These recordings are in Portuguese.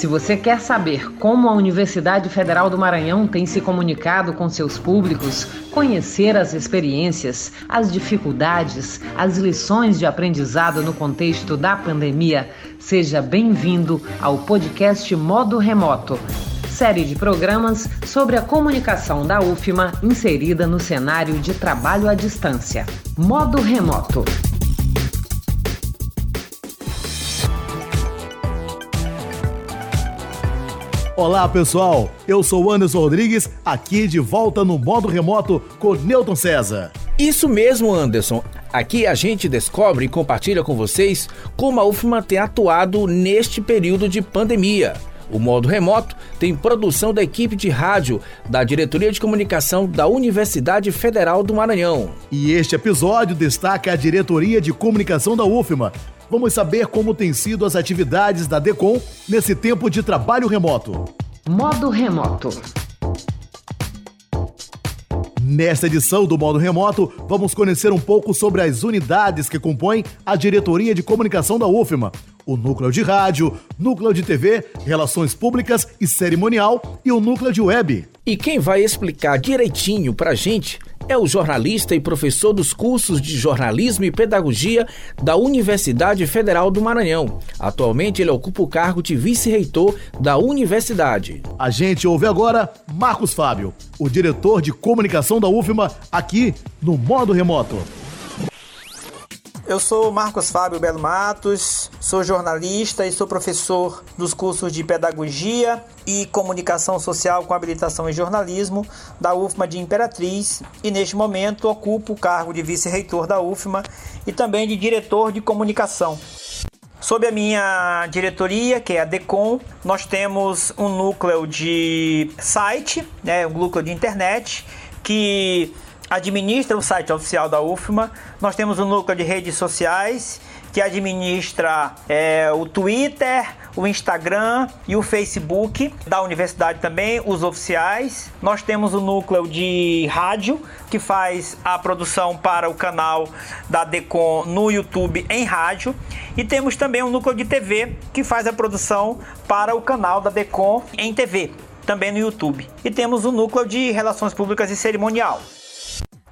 Se você quer saber como a Universidade Federal do Maranhão tem se comunicado com seus públicos, conhecer as experiências, as dificuldades, as lições de aprendizado no contexto da pandemia, seja bem-vindo ao podcast Modo Remoto série de programas sobre a comunicação da UFMA inserida no cenário de trabalho à distância. Modo Remoto. Olá pessoal, eu sou Anderson Rodrigues, aqui de volta no modo remoto com Newton César. Isso mesmo, Anderson. Aqui a gente descobre e compartilha com vocês como a UFMA tem atuado neste período de pandemia. O modo remoto tem produção da equipe de rádio da Diretoria de Comunicação da Universidade Federal do Maranhão. E este episódio destaca a Diretoria de Comunicação da UFMA, Vamos saber como têm sido as atividades da DECOM nesse tempo de trabalho remoto. Modo Remoto. Nesta edição do Modo Remoto, vamos conhecer um pouco sobre as unidades que compõem a Diretoria de Comunicação da UFMA, o Núcleo de Rádio, Núcleo de TV, Relações Públicas e Cerimonial e o Núcleo de Web. E quem vai explicar direitinho pra gente é o jornalista e professor dos cursos de jornalismo e pedagogia da Universidade Federal do Maranhão. Atualmente ele ocupa o cargo de vice-reitor da universidade. A gente ouve agora Marcos Fábio, o diretor de comunicação da UFMA, aqui no modo remoto. Eu sou Marcos Fábio Belo Matos, sou jornalista e sou professor dos cursos de Pedagogia e Comunicação Social com habilitação em jornalismo da UFMA de Imperatriz e neste momento ocupo o cargo de vice-reitor da UFMA e também de diretor de comunicação. Sob a minha diretoria, que é a DECOM, nós temos um núcleo de site, né, um núcleo de internet que administra o site oficial da UFMA. Nós temos um núcleo de redes sociais que administra é, o Twitter, o Instagram e o Facebook da universidade também, os oficiais. Nós temos o núcleo de rádio que faz a produção para o canal da Decon no YouTube em rádio e temos também um núcleo de TV que faz a produção para o canal da Decon em TV, também no YouTube. E temos o núcleo de relações públicas e cerimonial.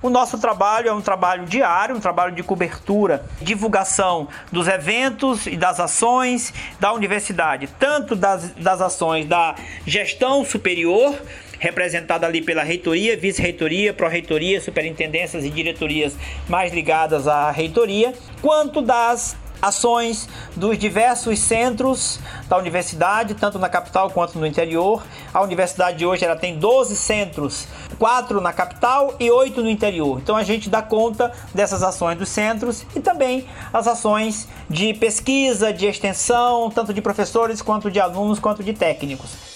O nosso trabalho é um trabalho diário, um trabalho de cobertura, divulgação dos eventos e das ações da universidade, tanto das, das ações da gestão superior, representada ali pela reitoria, vice-reitoria, pró-reitoria, superintendências e diretorias mais ligadas à reitoria, quanto das ações dos diversos centros da universidade, tanto na capital quanto no interior. A universidade de hoje ela tem 12 centros, 4 na capital e 8 no interior. Então a gente dá conta dessas ações dos centros e também as ações de pesquisa, de extensão, tanto de professores quanto de alunos, quanto de técnicos.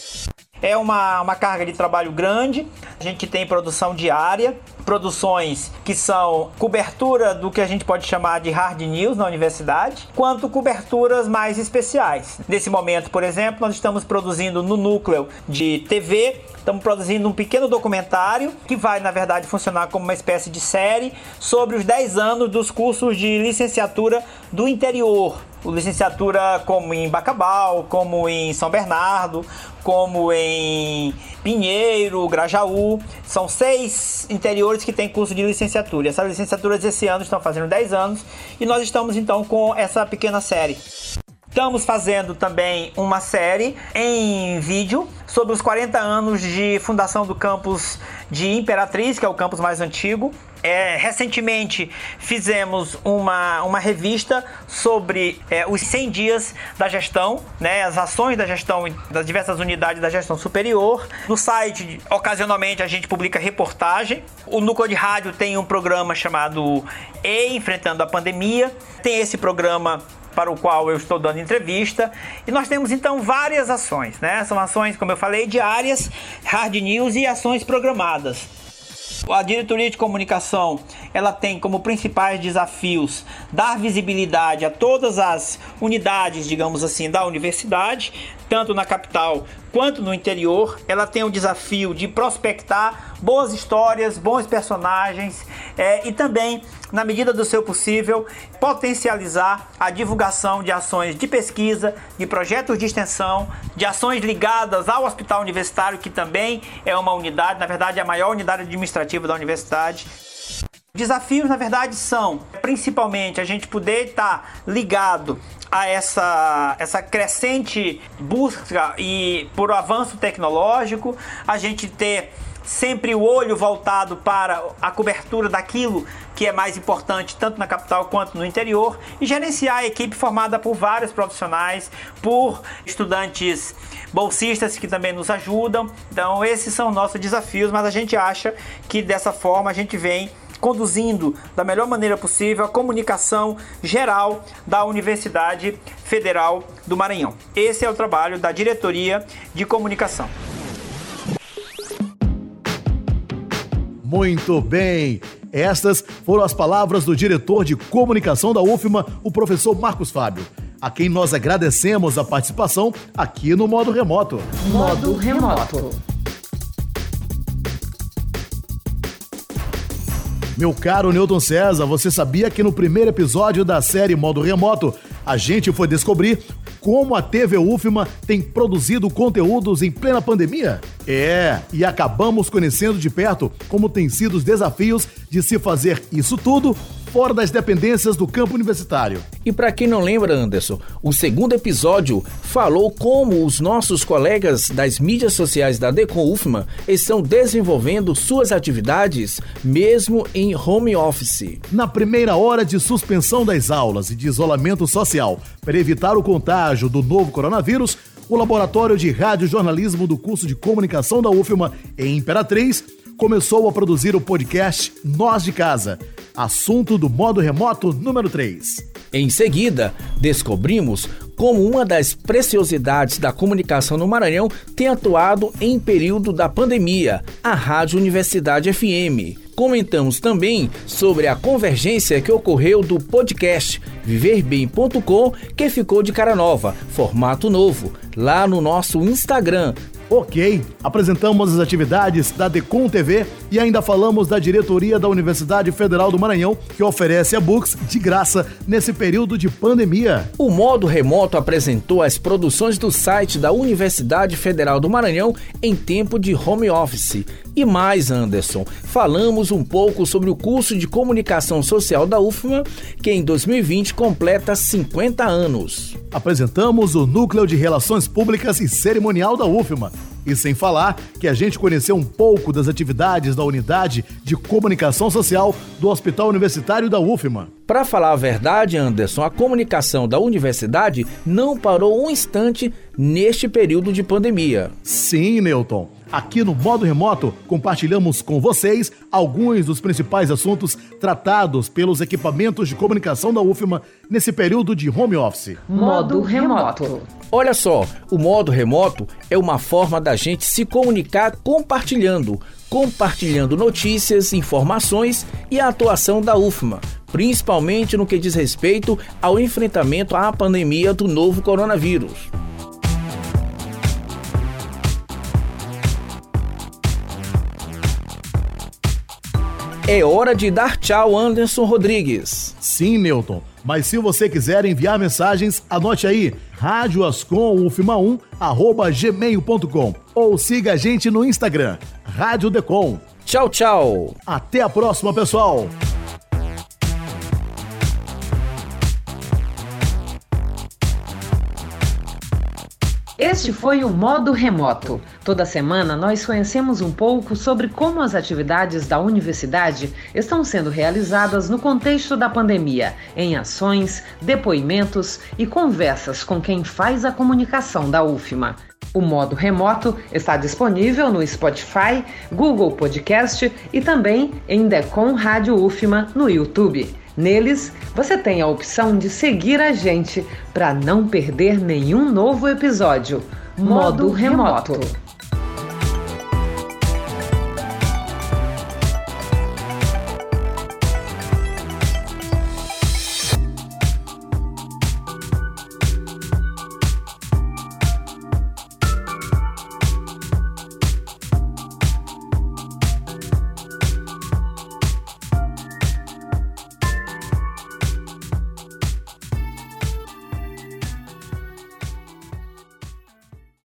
É uma, uma carga de trabalho grande. A gente tem produção diária, produções que são cobertura do que a gente pode chamar de hard news na universidade, quanto coberturas mais especiais. Nesse momento, por exemplo, nós estamos produzindo no núcleo de TV, estamos produzindo um pequeno documentário que vai, na verdade, funcionar como uma espécie de série sobre os 10 anos dos cursos de licenciatura do interior licenciatura como em Bacabal, como em São Bernardo, como em Pinheiro, Grajaú. São seis interiores que têm curso de licenciatura. Essas licenciaturas esse ano estão fazendo 10 anos e nós estamos então com essa pequena série. Estamos fazendo também uma série em vídeo sobre os 40 anos de fundação do campus de Imperatriz, que é o campus mais antigo. É, recentemente fizemos uma, uma revista sobre é, os 100 dias da gestão, né, as ações da gestão das diversas unidades da gestão superior. No site, ocasionalmente, a gente publica reportagem. O Núcleo de Rádio tem um programa chamado E Enfrentando a Pandemia. Tem esse programa para o qual eu estou dando entrevista. E nós temos então várias ações, né? São ações, como eu falei, diárias, hard news e ações programadas. A diretoria de comunicação ela tem como principais desafios dar visibilidade a todas as unidades, digamos assim, da universidade, tanto na capital quanto no interior. Ela tem o desafio de prospectar boas histórias, bons personagens é, e também, na medida do seu possível, potencializar a divulgação de ações de pesquisa, de projetos de extensão, de ações ligadas ao hospital universitário, que também é uma unidade, na verdade, a maior unidade administrativa da universidade. Desafios, na verdade, são principalmente a gente poder estar ligado a essa, essa crescente busca e por avanço tecnológico, a gente ter sempre o olho voltado para a cobertura daquilo que é mais importante tanto na capital quanto no interior e gerenciar a equipe formada por vários profissionais, por estudantes bolsistas que também nos ajudam. Então, esses são nossos desafios, mas a gente acha que dessa forma a gente vem conduzindo da melhor maneira possível a comunicação geral da Universidade Federal do Maranhão. Esse é o trabalho da Diretoria de Comunicação. Muito bem. Estas foram as palavras do diretor de comunicação da UFMA, o professor Marcos Fábio, a quem nós agradecemos a participação aqui no modo remoto. Modo remoto. Meu caro Newton César, você sabia que no primeiro episódio da série Modo Remoto, a gente foi descobrir como a TV UFMA tem produzido conteúdos em plena pandemia? É, e acabamos conhecendo de perto como têm sido os desafios de se fazer isso tudo fora das dependências do campo universitário. E para quem não lembra, Anderson, o segundo episódio falou como os nossos colegas das mídias sociais da Decon UFMA estão desenvolvendo suas atividades mesmo em home office. Na primeira hora de suspensão das aulas e de isolamento social para evitar o contágio do novo coronavírus, o Laboratório de Radiojornalismo do curso de Comunicação da UFMA em Imperatriz começou a produzir o podcast Nós de Casa, assunto do modo remoto número 3. Em seguida, descobrimos como uma das preciosidades da comunicação no Maranhão tem atuado em período da pandemia, a Rádio Universidade FM. Comentamos também sobre a convergência que ocorreu do podcast viverbem.com, que ficou de cara nova, formato novo, lá no nosso Instagram, Ok, apresentamos as atividades da Decon TV e ainda falamos da diretoria da Universidade Federal do Maranhão, que oferece e-books de graça nesse período de pandemia. O modo remoto apresentou as produções do site da Universidade Federal do Maranhão em tempo de home office. E mais, Anderson, falamos um pouco sobre o curso de comunicação social da UFMA, que em 2020 completa 50 anos. Apresentamos o Núcleo de Relações Públicas e Cerimonial da UFMA. E sem falar que a gente conheceu um pouco das atividades da unidade de comunicação social do Hospital Universitário da UFMA. Para falar a verdade, Anderson, a comunicação da universidade não parou um instante neste período de pandemia. Sim, Newton. Aqui no modo remoto, compartilhamos com vocês alguns dos principais assuntos tratados pelos equipamentos de comunicação da UFMA nesse período de home office. Modo remoto. Olha só, o modo remoto é uma forma da gente se comunicar compartilhando, compartilhando notícias, informações e a atuação da UFMA, principalmente no que diz respeito ao enfrentamento à pandemia do novo coronavírus. É hora de dar tchau, Anderson Rodrigues. Sim, Newton. Mas se você quiser enviar mensagens, anote aí radioascomufma1 arroba gmail.com ou siga a gente no Instagram, Rádio Decom. Tchau, tchau. Até a próxima, pessoal. Este foi o Modo Remoto. Toda semana nós conhecemos um pouco sobre como as atividades da universidade estão sendo realizadas no contexto da pandemia, em ações, depoimentos e conversas com quem faz a comunicação da UFMA. O modo remoto está disponível no Spotify, Google Podcast e também em Decon Rádio UFMA no YouTube. Neles, você tem a opção de seguir a gente para não perder nenhum novo episódio. Modo remoto.